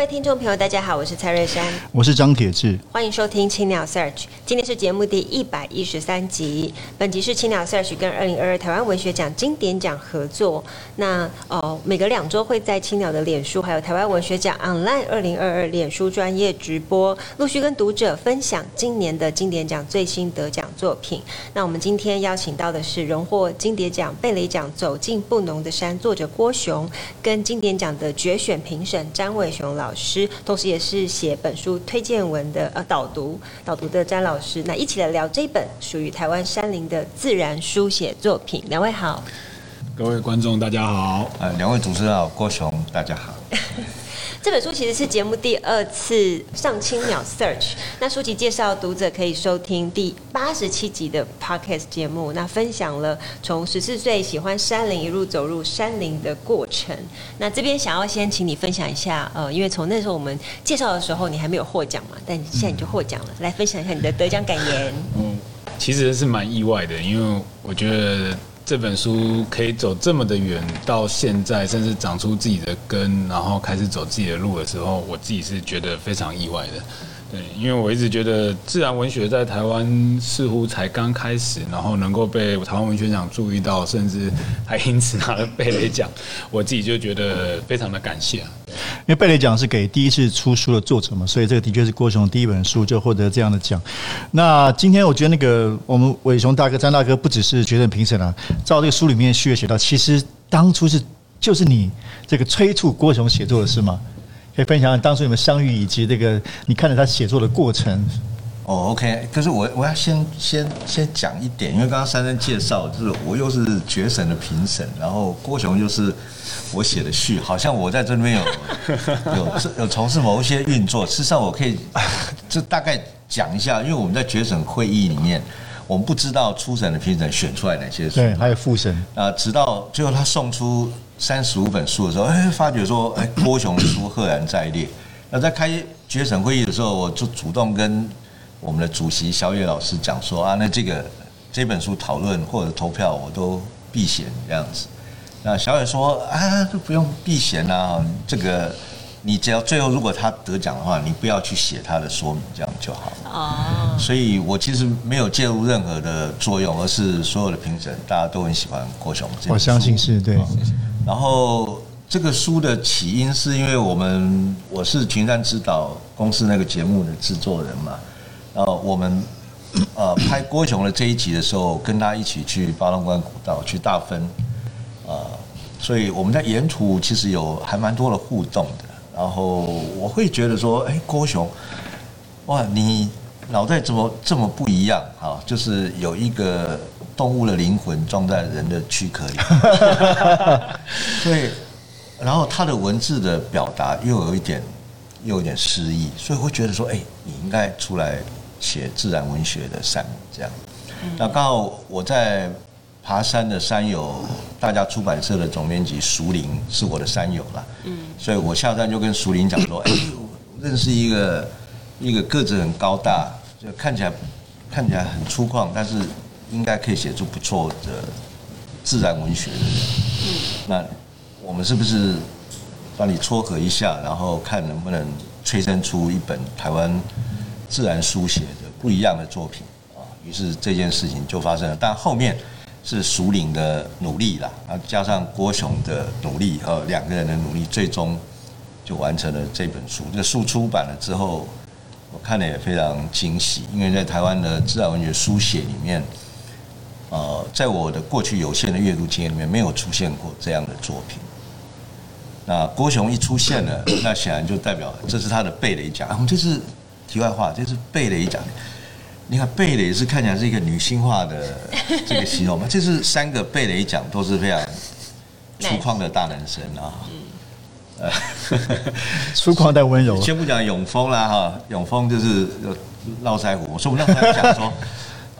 位听众朋友，大家好，我是蔡瑞山，我是张铁志，欢迎收听青鸟 Search。今天是节目第一百一十三集，本集是青鸟 Search 跟二零二二台湾文学奖经典奖合作。那呃，每隔两周会在青鸟的脸书还有台湾文学奖 Online 二零二二脸书专业直播，陆续跟读者分享今年的经典奖最新得奖作品。那我们今天邀请到的是荣获金蝶奖、贝雷奖《走进不浓的山》作者郭雄，跟经典奖的决选评审詹伟雄老师，同时也是写本书推荐文的呃导读导读的詹老师，那一起来聊这本属于台湾山林的自然书写作品。两位好，各位观众大家好，呃，两位主持人好，郭雄大家好。这本书其实是节目第二次上青鸟 Search，那书籍介绍读者可以收听第八十七集的 Podcast 节目，那分享了从十四岁喜欢山林一路走入山林的过程。那这边想要先请你分享一下，呃，因为从那时候我们介绍的时候你还没有获奖嘛，但现在你就获奖了，来分享一下你的得奖感言。嗯，其实是蛮意外的，因为我觉得。这本书可以走这么的远，到现在甚至长出自己的根，然后开始走自己的路的时候，我自己是觉得非常意外的。对，因为我一直觉得自然文学在台湾似乎才刚开始，然后能够被台湾文学奖注意到，甚至还因此拿了贝雷奖，我自己就觉得非常的感谢。因为贝雷奖是给第一次出书的作者嘛，所以这个的确是郭雄第一本书就获得这样的奖。那今天我觉得那个我们伟雄大哥、张大哥不只是决定评审啊，照这个书里面序页写到，其实当初是就是你这个催促郭雄写作的是吗？可以分享当初你们相遇以及这个你看着他写作的过程。哦，OK，可是我我要先先先讲一点，因为刚刚珊珊介绍，就是我又是决审的评审，然后郭雄又是我写的序，好像我在这里面有 有有从事某一些运作。事实上，我可以就大概讲一下，因为我们在决审会议里面，我们不知道初审的评审选出来哪些书，对，还有复审啊，直到最后他送出三十五本书的时候，哎，发觉说，哎，郭雄的书赫然在列。那在开决审会议的时候，我就主动跟我们的主席小野老师讲说啊，那这个这本书讨论或者投票我都避嫌这样子。那小野说啊，都不用避嫌啊，这个你只要最后如果他得奖的话，你不要去写他的说明，这样就好了。哦。所以我其实没有介入任何的作用，而是所有的评审大家都很喜欢郭雄。我相信是对。然后这个书的起因是因为我们我是群山之岛公司那个节目的制作人嘛。然后我们呃拍郭雄的这一集的时候，跟他一起去八通关古道去大分，呃，所以我们在沿途其实有还蛮多的互动的。然后我会觉得说，哎，郭雄，哇，你脑袋怎么这么不一样啊？就是有一个动物的灵魂装在人的躯壳里，所以，然后他的文字的表达又有一点又有一点诗意，所以我会觉得说，哎，你应该出来。写自然文学的山这样，那刚好我在爬山的山友，大家出版社的总编辑熟林是我的山友啦，嗯，所以我下山就跟熟林讲说，哎，我认识一个一个个子很高大，就看起来看起来很粗犷，但是应该可以写出不错的自然文学的人，嗯，那我们是不是帮你撮合一下，然后看能不能催生出一本台湾自然书写的不一样的作品啊，于是这件事情就发生了。但后面是淑玲的努力啦，然后加上郭雄的努力和两个人的努力，最终就完成了这本书。这书出版了之后，我看了也非常惊喜，因为在台湾的自然文学书写里面，呃，在我的过去有限的阅读经验里面，没有出现过这样的作品。那郭雄一出现了，那显然就代表这是他的贝雷奖。我们这是。题外话，这是贝雷奖。你看贝雷是看起来是一个女性化的 这个形容嘛？这是三个贝雷奖都是非常粗犷的大男生啊。呃，粗犷但温柔。先不讲永丰啦哈，永丰就是络腮胡。我说我们刚才讲说，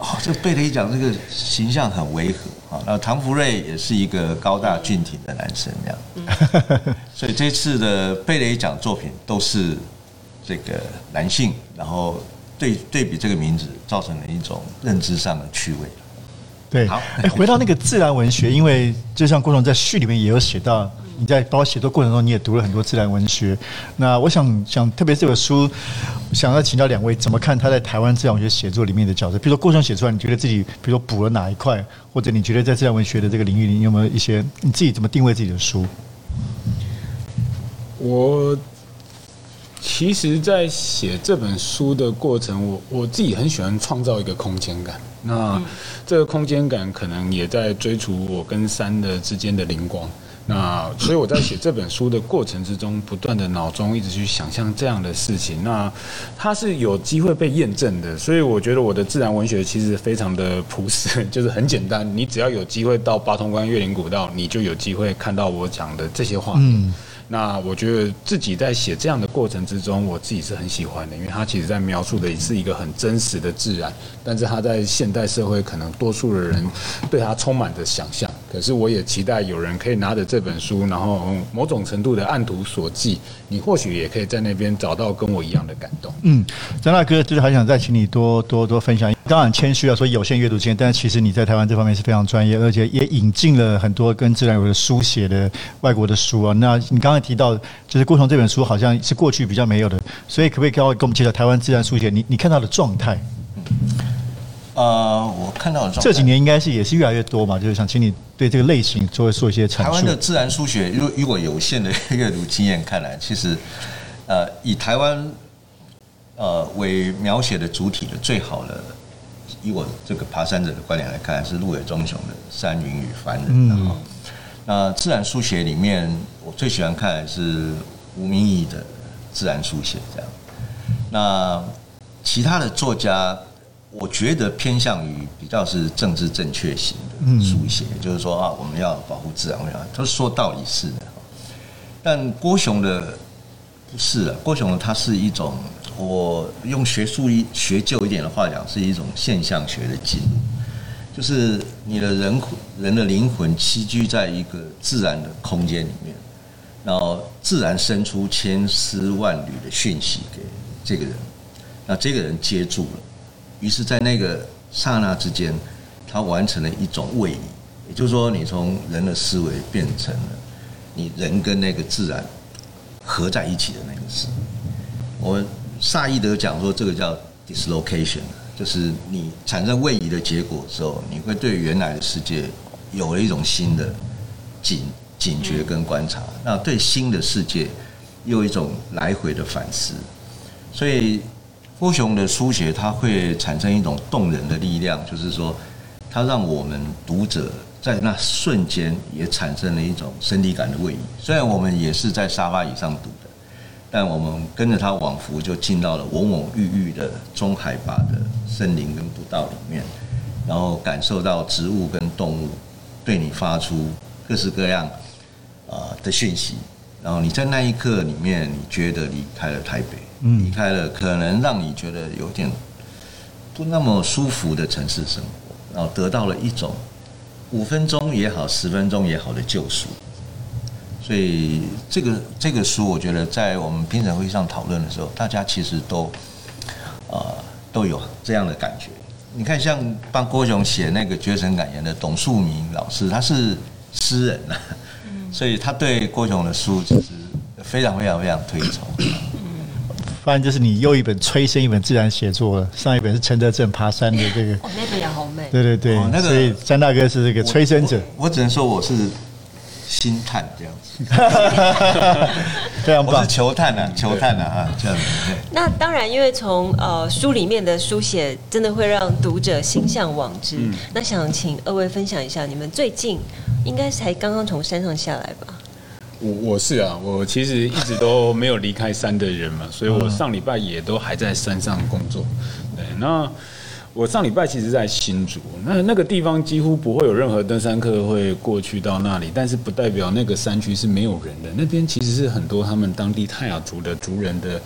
哦，这个贝雷奖这个形象很违和啊。那唐福瑞也是一个高大俊挺的男生这样。所以这次的贝雷奖作品都是这个男性，然后对对比这个名字，造成了一种认知上的趣味。对，好，哎，回到那个自然文学，因为就像郭总在序里面也有写到。你在包括写作过程中，你也读了很多自然文学。那我想想，特别这本书，想要请教两位，怎么看他在台湾自然文学写作里面的角色？比如说，过程写出来，你觉得自己，比如说补了哪一块，或者你觉得在自然文学的这个领域里，你有没有一些你自己怎么定位自己的书？我其实，在写这本书的过程，我我自己很喜欢创造一个空间感。那这个空间感，可能也在追逐我跟山的之间的灵光。那所以我在写这本书的过程之中，不断的脑中一直去想象这样的事情。那它是有机会被验证的，所以我觉得我的自然文学其实非常的朴实，就是很简单。你只要有机会到八通关、月林古道，你就有机会看到我讲的这些话。嗯。那我觉得自己在写这样的过程之中，我自己是很喜欢的，因为它其实在描述的也是一个很真实的自然，但是它在现代社会可能多数的人对它充满着想象。可是我也期待有人可以拿着这本书，然后某种程度的按图索骥，你或许也可以在那边找到跟我一样的感动。嗯，张大哥就是还想再请你多多多分享。当然谦虚啊，说有限阅读经验，但是其实你在台湾这方面是非常专业，而且也引进了很多跟自然有的书写的外国的书啊。那你刚才提到，就是郭从这本书好像是过去比较没有的，所以可不可以跟我跟我们介绍台湾自然书写？你你看到的状态？呃，我看到的，这几年应该是也是越来越多嘛，就是想请你对这个类型做做一些阐述。台湾的自然书写，如以我有限的阅读经验看来，其实呃，以台湾呃为描写的主体的最好的。以我这个爬山者的观点来看，是鹿野忠雄的《山云与凡人》。嗯。那自然书写里面，我最喜欢看的是吴明义的自然书写。这样。那其他的作家，我觉得偏向于比较是政治正确型的书写，就是说啊，我们要保护自然，我们要他说道理是的。但郭雄的不是啊，郭雄他是一种。我用学术一学旧一点的话讲，是一种现象学的进入，就是你的人人的灵魂栖居在一个自然的空间里面，然后自然生出千丝万缕的讯息给这个人，那这个人接住了，于是，在那个刹那之间，他完成了一种位移，也就是说，你从人的思维变成了你人跟那个自然合在一起的那个事，我。萨义德讲说，这个叫 dislocation，就是你产生位移的结果之后，你会对原来的世界有了一种新的警警觉跟观察，那对新的世界又一种来回的反思。所以郭雄的书写，它会产生一种动人的力量，就是说，它让我们读者在那瞬间也产生了一种身体感的位移。虽然我们也是在沙发椅上读的。但我们跟着他往复，就进到了蓊蓊郁郁的中海拔的森林跟步道里面，然后感受到植物跟动物对你发出各式各样啊的讯息，然后你在那一刻里面，你觉得离开了台北，离开了可能让你觉得有点不那么舒服的城市生活，然后得到了一种五分钟也好，十分钟也好的救赎。所以这个这个书，我觉得在我们评审会上讨论的时候，大家其实都啊、都有这样的感觉。你看，像帮郭雄写那个《绝尘感言》的董树明老师，他是诗人呐，所以他对郭雄的书其实非常非常非常推崇。反正就是你又一本催生一本自然写作了，上一本是陈德正爬山的这个，哦，那本也好美。对对对，哦那个、所以张大哥是这个催生者。我，我，我只能说我是。星探这样子，非常棒。我是球探啊，球探啊，啊，这样子。那当然，因为从呃书里面的书写，真的会让读者心向往之。嗯、那想请二位分享一下，你们最近应该才刚刚从山上下来吧？我我是啊，我其实一直都没有离开山的人嘛，所以我上礼拜也都还在山上工作。对，那。我上礼拜其实在新竹，那那个地方几乎不会有任何登山客会过去到那里，但是不代表那个山区是没有人的。那边其实是很多他们当地泰雅族的族人的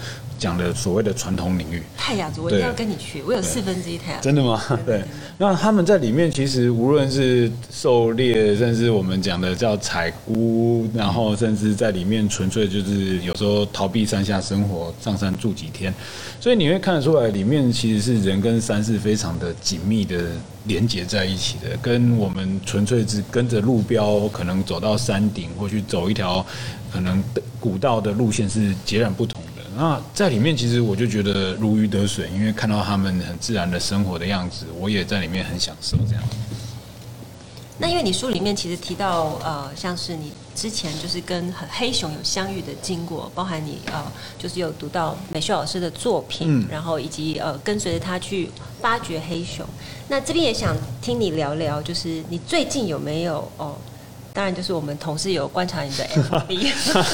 讲的所谓的传统领域。泰雅族，我一定要跟你去，我有四分之一泰雅。真的吗？对。那他们在里面其实无论是狩猎，甚至我们讲的叫采菇，然后甚至在里面纯粹就是有时候逃避山下生活，上山住几天。所以你会看得出来，里面其实是人跟山是非常的紧密的连接在一起的，跟我们纯粹是跟着路标，可能走到山顶或去走一条可能古道的路线是截然不同的。那在里面，其实我就觉得如鱼得水，因为看到他们很自然的生活的样子，我也在里面很享受这样。那因为你书里面其实提到，呃，像是你之前就是跟黑熊有相遇的经过，包含你呃，就是有读到美秀老师的作品，嗯、然后以及呃，跟随着他去发掘黑熊。那这边也想听你聊聊，就是你最近有没有哦？当然，就是我们同事有观察你的 FB，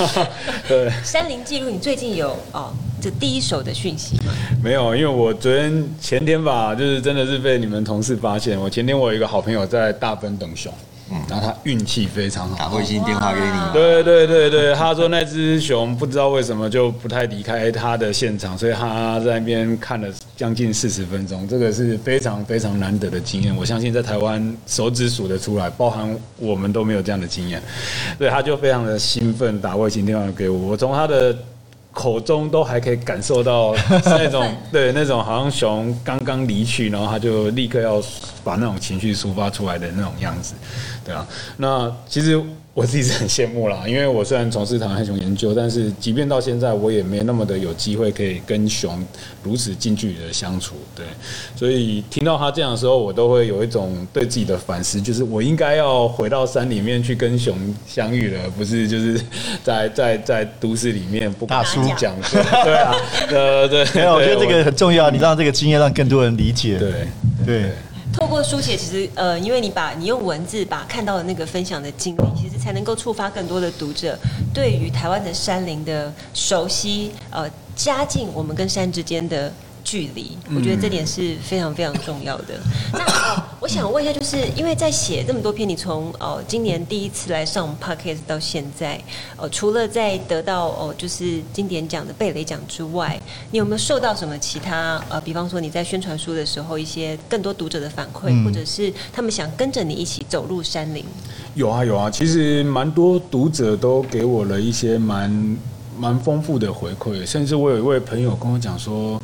对，山林记录，你最近有哦，这第一手的讯息吗？没有，因为我昨天前天吧，就是真的是被你们同事发现。我前天我有一个好朋友在大分等熊。嗯，然后他运气非常好，打卫星电话给你。对对对对，他说那只熊不知道为什么就不太离开他的现场，所以他在那边看了将近四十分钟，这个是非常非常难得的经验。我相信在台湾手指数得出来，包含我们都没有这样的经验。所以他就非常的兴奋，打卫星电话给我。我从他的口中都还可以感受到那种 对那种好像熊刚刚离去，然后他就立刻要把那种情绪抒发出来的那种样子。对啊，那其实我自己是很羡慕啦，因为我虽然从事台湾黑熊研究，但是即便到现在，我也没那么的有机会可以跟熊如此近距离的相处。对，所以听到他这样的时候，我都会有一种对自己的反思，就是我应该要回到山里面去跟熊相遇了，不是就是在在在都市里面不大叔讲对啊，对对，没有，我觉得这个很重要，你让这个经验让更多人理解。对对。透过书写，其实呃，因为你把你用文字把看到的那个分享的经历，其实才能够触发更多的读者对于台湾的山林的熟悉，呃，加进我们跟山之间的。距离，我觉得这点是非常非常重要的。那、呃、我想问一下，就是因为在写这么多篇，你从呃今年第一次来上 Podcast 到现在，呃，除了在得到哦、呃、就是经典奖的贝雷奖之外，你有没有受到什么其他呃，比方说你在宣传书的时候，一些更多读者的反馈，嗯、或者是他们想跟着你一起走入山林？有啊有啊，其实蛮多读者都给我了一些蛮蛮丰富的回馈，甚至我有一位朋友跟我讲说。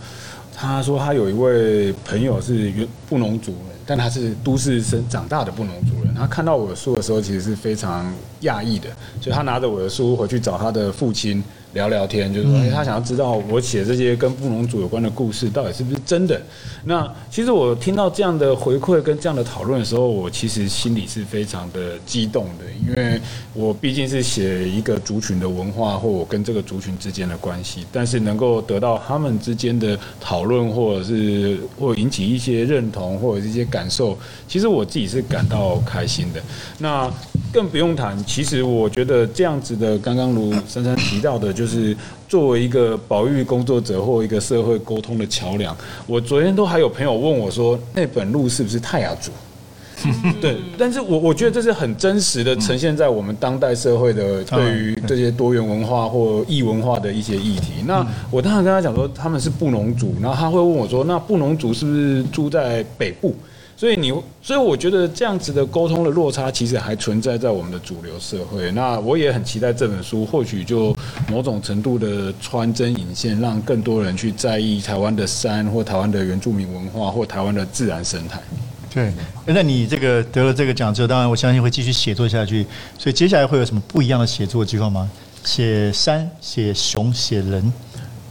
他说他有一位朋友是原布农族人，但他是都市生长大的布农族人。他看到我的书的时候，其实是非常讶异的，所以他拿着我的书回去找他的父亲。聊聊天，就是说，他想要知道我写这些跟布农族有关的故事到底是不是真的。那其实我听到这样的回馈跟这样的讨论的时候，我其实心里是非常的激动的，因为我毕竟是写一个族群的文化，或我跟这个族群之间的关系，但是能够得到他们之间的讨论，或者是或引起一些认同，或者是一些感受，其实我自己是感到开心的。那更不用谈，其实我觉得这样子的，刚刚如珊珊提到的，就是作为一个保育工作者或一个社会沟通的桥梁。我昨天都还有朋友问我说，那本路是不是泰雅族？对，但是我我觉得这是很真实的呈现在我们当代社会的对于这些多元文化或异文化的一些议题。那我当时跟他讲说，他们是布农族，然后他会问我说，那布农族是不是住在北部？所以你，所以我觉得这样子的沟通的落差，其实还存在在我们的主流社会。那我也很期待这本书，或许就某种程度的穿针引线，让更多人去在意台湾的山，或台湾的原住民文化，或台湾的自然生态。对，那你这个得了这个奖之后，当然我相信会继续写作下去。所以接下来会有什么不一样的写作计划吗？写山、写熊、写人。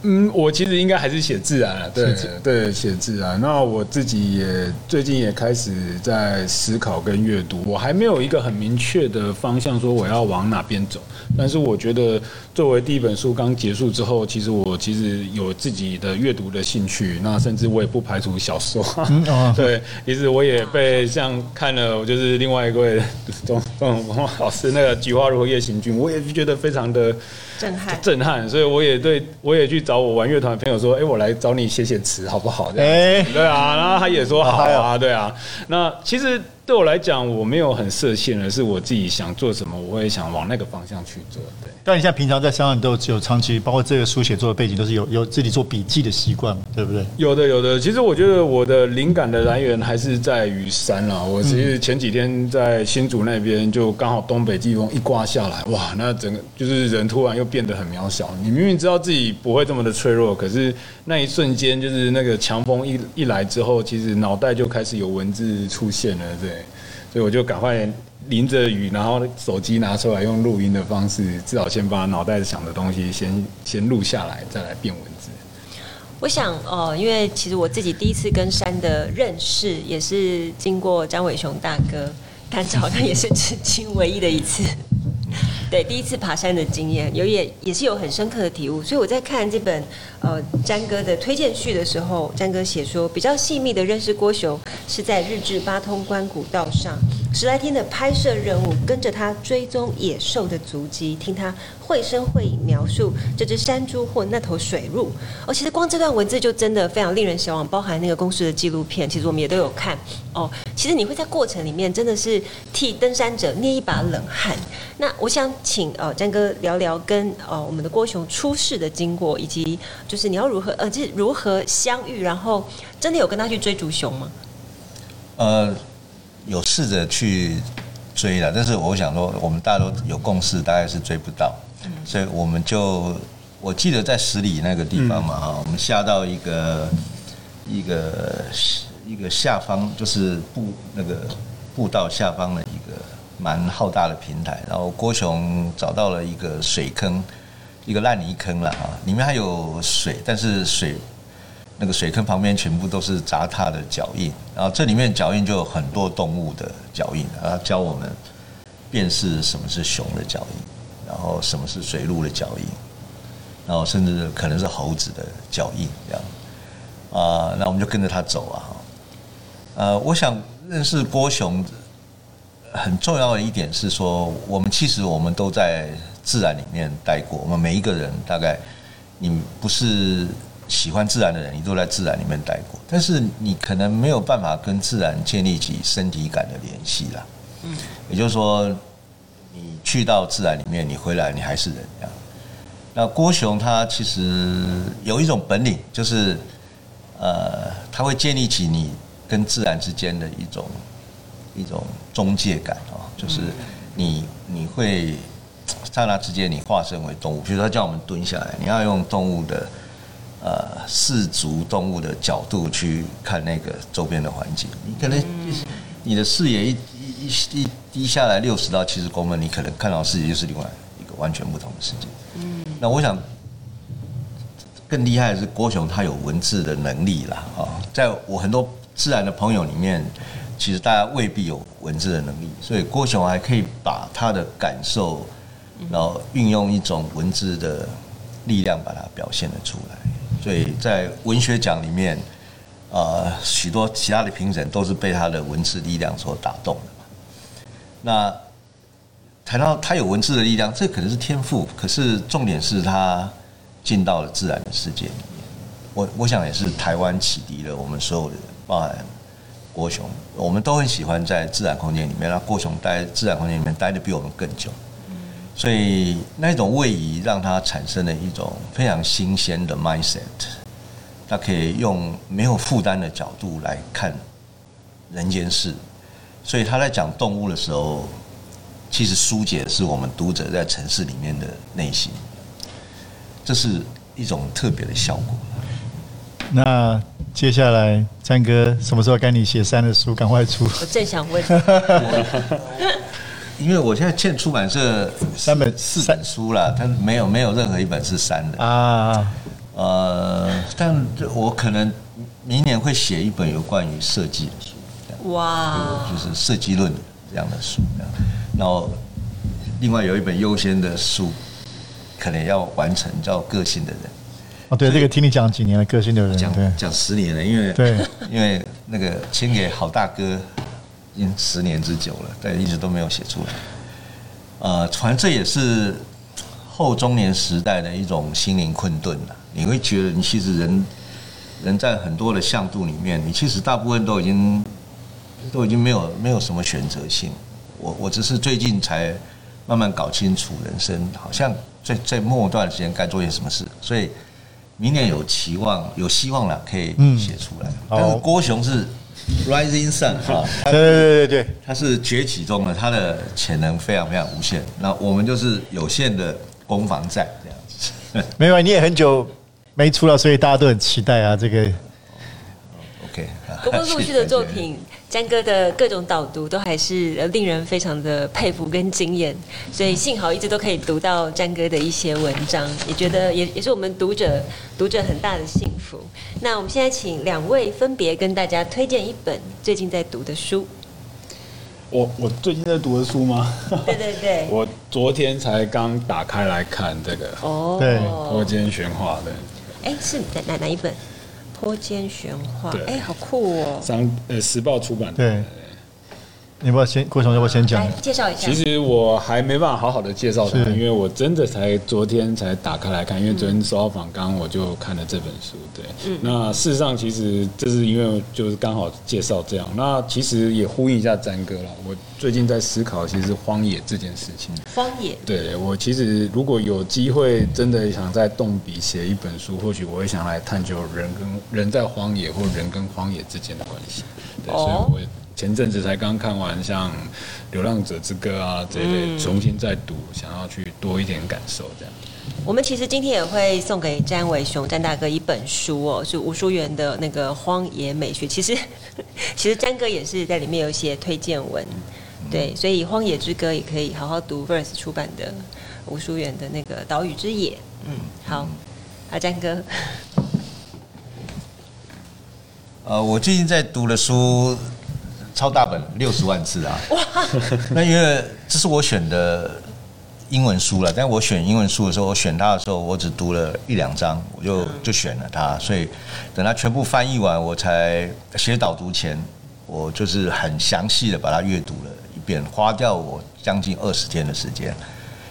嗯，我其实应该还是写自然了，对对，写自然。那我自己也最近也开始在思考跟阅读，我还没有一个很明确的方向，说我要往哪边走。但是我觉得，作为第一本书刚结束之后，其实我其实有自己的阅读的兴趣。那甚至我也不排除小说。对，其实我也被像看了，我就是另外一位 钟钟文老师那个《菊花如何夜行军》，我也觉得非常的震撼震撼。所以我也对我也去找。我玩乐团的朋友说，哎，我来找你写写词好不好？这样哎，对啊，然后他也说好啊，对啊。那其实对我来讲，我没有很设限的，是我自己想做什么，我会想往那个方向去做。对。但你现在平常在山上都有长期，包括这个书写作的背景，都是有有自己做笔记的习惯，对不对？有的，有的。其实我觉得我的灵感的来源还是在于山啦。我其实前几天在新竹那边，就刚好东北季风一刮下来，哇，那整个就是人突然又变得很渺小。你明明知道自己不会这么的脆弱，可是那一瞬间，就是那个强风一一来之后，其实脑袋就开始有文字出现了，对。所以我就赶快。淋着雨，然后手机拿出来，用录音的方式，至少先把脑袋想的东西先先录下来，再来变文字。我想，哦、因为其实我自己第一次跟山的认识，也是经过张伟雄大哥，但是好像也是 至今唯一的一次。对，第一次爬山的经验，有也也是有很深刻的体悟。所以我在看这本呃詹哥的推荐序的时候，詹哥写说，比较细密的认识郭雄，是在日治八通关古道上。十来天的拍摄任务，跟着他追踪野兽的足迹，听他绘声绘影描述这只山猪或那头水鹿。哦，其实光这段文字就真的非常令人向往，包含那个公司的纪录片，其实我们也都有看。哦，其实你会在过程里面真的是替登山者捏一把冷汗。那我想请呃詹哥聊聊跟呃我们的郭雄出事的经过，以及就是你要如何呃就是如何相遇，然后真的有跟他去追逐熊吗？呃。有试着去追了，但是我想说，我们大家都有共识，大概是追不到，所以我们就我记得在十里那个地方嘛，哈，我们下到一个一个一个下方，就是步那个步道下方的一个蛮浩大的平台，然后郭雄找到了一个水坑，一个烂泥坑了啊，里面还有水，但是水。那个水坑旁边全部都是杂踏的脚印，然后这里面脚印就有很多动物的脚印，然后教我们辨识什么是熊的脚印，然后什么是水鹿的脚印，然后甚至可能是猴子的脚印这样，啊，那我们就跟着他走啊，呃，我想认识郭熊很重要的一点是说，我们其实我们都在自然里面待过，我们每一个人大概你不是。喜欢自然的人，你都在自然里面待过，但是你可能没有办法跟自然建立起身体感的联系啦。嗯，也就是说，你去到自然里面，你回来你还是人这样。那郭雄他其实有一种本领，就是呃，他会建立起你跟自然之间的一种一种中介感啊，就是你你会刹那之间你化身为动物，比如说他叫我们蹲下来，你要用动物的。呃，四足动物的角度去看那个周边的环境，你可能你的视野一一一一低下来六十到七十公分，你可能看到世界就是另外一个完全不同的世界。嗯，那我想更厉害的是郭雄，他有文字的能力啦。啊，在我很多自然的朋友里面，其实大家未必有文字的能力，所以郭雄还可以把他的感受，然后运用一种文字的力量把它表现得出来。所以在文学奖里面，呃，许多其他的评审都是被他的文字力量所打动的。那谈到他有文字的力量，这可能是天赋，可是重点是他进到了自然的世界里面。我我想也是台湾启迪了我们所有的人，包含郭雄，我们都很喜欢在自然空间里面。那郭雄待在自然空间里面待得比我们更久。所以那种位移让他产生了一种非常新鲜的 mindset，他可以用没有负担的角度来看人间事，所以他在讲动物的时候，其实疏解的是我们读者在城市里面的内心，这是一种特别的效果。那接下来詹哥什么时候该你写三的书？赶快出！我正想问。因为我现在欠出版社三本四本书了，但没有没有任何一本是删的啊。呃，但我可能明年会写一本有关于设计的书，哇，就是设计论这样的书。然后另外有一本优先的书，可能要完成叫《个性的人》。哦，对，这个听你讲几年了，《个性的人》讲讲十年了，因为对，因为那个签给好大哥。已经十年之久了，但一直都没有写出来。呃，反正这也是后中年时代的一种心灵困顿了。你会觉得，你其实人人在很多的向度里面，你其实大部分都已经都已经没有没有什么选择性。我我只是最近才慢慢搞清楚人生，好像在在末段时间该做些什么事，所以明年有期望有希望了，可以写出来。但是郭雄是 Rising Sun 哈，对对对对对，他是崛起中的，它的潜能非常非常无限。那我们就是有限的攻防战这样子。没有，你也很久没出了，所以大家都很期待啊。这个 OK，不过陆续的作品。詹哥的各种导读都还是令人非常的佩服跟惊艳，所以幸好一直都可以读到詹哥的一些文章，也觉得也也是我们读者读者很大的幸福。那我们现在请两位分别跟大家推荐一本最近在读的书。我我最近在读的书吗？对对对，我昨天才刚打开来看这个哦，对，坡间玄化的。哎，是哪哪哪一本？坡间玄化，哎、欸，好酷哦！商呃，时报出版的。对。你要不要先，郭总要不要先讲？介绍一下。其实我还没办法好好的介绍它，因为我真的才昨天才打开来看，因为昨天收到访刚，我就看了这本书。对，嗯、那事实上其实这是因为就是刚好介绍这样，那其实也呼应一下詹哥了。我最近在思考，其实荒野这件事情。荒野。对，我其实如果有机会，真的想再动笔写一本书，或许我会想来探究人跟人在荒野，或人跟荒野之间的关系。对，所以我。前阵子才刚看完像《流浪者之歌》啊这一类，重新再读，想要去多一点感受这样。我们其实今天也会送给詹伟雄詹大哥一本书哦，是吴淑媛的那个《荒野美学》。其实，其实詹哥也是在里面有写推荐文，对，所以《荒野之歌》也可以好好读。Verse 出版的吴淑媛的那个《岛屿之野》，嗯，好，阿詹哥。呃，我最近在读的书。超大本六十万字啊！那因为这是我选的英文书了，但我选英文书的时候，我选它的时候，我只读了一两章，我就就选了它。所以等它全部翻译完，我才写导读前，我就是很详细的把它阅读了一遍，花掉我将近二十天的时间。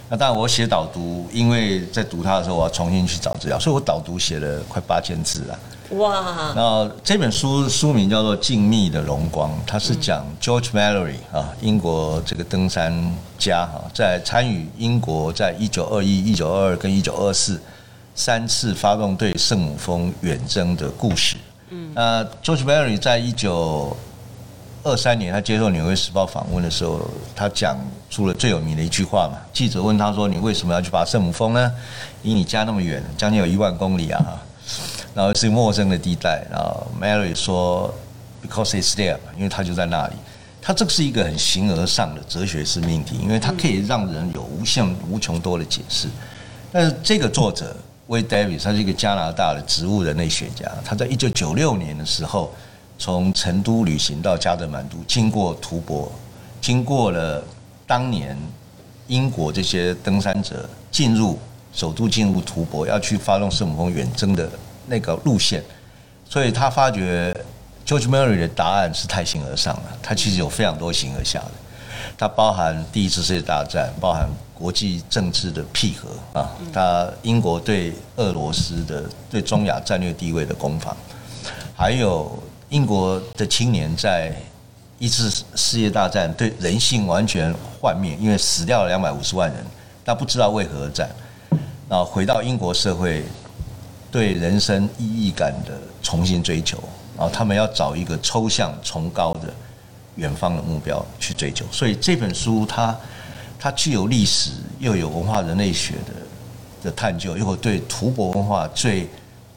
那当然，我写导读，因为在读它的时候，我要重新去找资料，所以我导读写了快八千字了。哇！那这本书书名叫做《静谧的荣光》，它是讲 George Mallory 啊，英国这个登山家哈，在参与英国在一九二一、一九二二跟一九二四三次发动对圣母峰远征的故事。嗯，那 George Mallory 在一九二三年他接受《纽约时报》访问的时候，他讲出了最有名的一句话嘛。记者问他说：“你为什么要去爬圣母峰呢？离你家那么远，将近有一万公里啊！”然后是陌生的地带，然后 Mary 说，because it's there，因为它就在那里。它这个是一个很形而上的哲学式命题，因为它可以让人有无限无穷多的解释。但是这个作者 Wade Davis，他是一个加拿大的植物人类学家，他在一九九六年的时候从成都旅行到加德满都，经过图博，经过了当年英国这些登山者进入首都进入图博，要去发动圣母峰远征的。那个路线，所以他发觉 George Mallory 的答案是太形而上了。他其实有非常多形而下的，它包含第一次世界大战，包含国际政治的配合啊，他英国对俄罗斯的对中亚战略地位的攻防，还有英国的青年在一次世界大战对人性完全幻灭，因为死掉了两百五十万人，他不知道为何而战，然后回到英国社会。对人生意义感的重新追求，然后他们要找一个抽象崇高的远方的目标去追求，所以这本书它它具有历史又有文化人类学的的探究，又有对图博文化最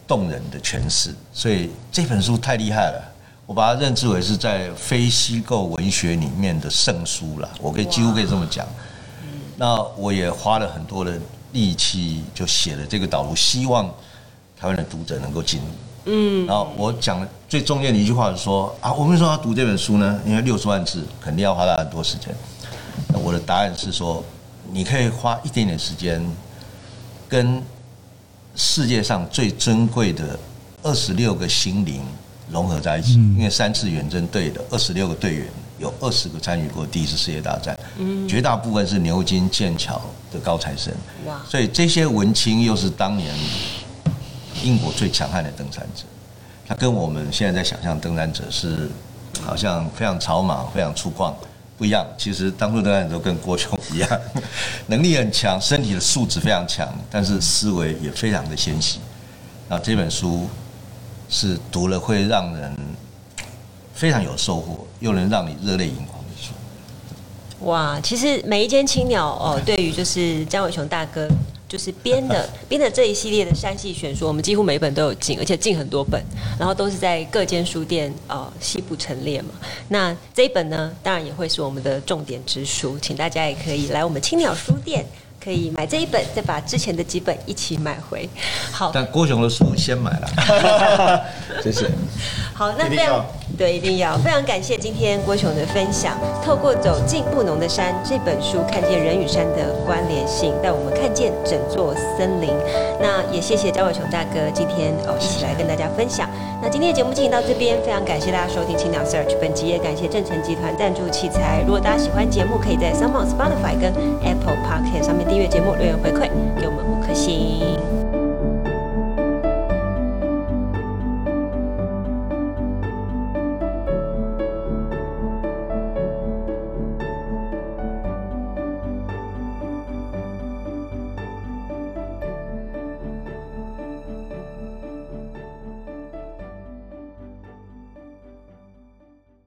动人的诠释，所以这本书太厉害了，我把它认知为是在非虚构文学里面的圣书了，我可以几乎可以这么讲。那我也花了很多的力气，就写了这个导读，希望。台湾的读者能够进入，嗯，然后我讲的最重要的一句话是说啊，我为什么要读这本书呢？因为六十万字肯定要花他很多时间。那我的答案是说，你可以花一点点时间，跟世界上最珍贵的二十六个心灵融合在一起。因为三次远征队的二十六个队员有二十个参与过第一次世界大战，嗯，绝大部分是牛津、剑桥的高材生，哇，所以这些文青又是当年英国最强悍的登山者，他跟我们现在在想象登山者是好像非常草莽、非常粗犷不一样。其实当初登山者都跟郭雄一样，能力很强，身体的素质非常强，但是思维也非常的纤细。那这本书是读了会让人。非常有收获，又能让你热泪盈眶的书。哇，其实每一间青鸟哦，对于就是江伟雄大哥就是编的编的这一系列的山系选书，我们几乎每一本都有进，而且进很多本，然后都是在各间书店呃西部陈列嘛。那这一本呢，当然也会是我们的重点之书，请大家也可以来我们青鸟书店。可以买这一本，再把之前的几本一起买回。好，但郭雄的书先买了，谢谢。好，那非常对，一定要非常感谢今天郭雄的分享。透过走进布农的山这本书，看见人与山的关联性，带我们看见整座森林。那也谢谢张伟雄大哥今天哦一起来跟大家分享。那今天的节目进行到这边，非常感谢大家收听青鸟 Search。本集也感谢正成集团赞助器材。如果大家喜欢节目，可以在 SoundOn Spotify 跟 Apple Podcast 上面订阅节目，留言回馈。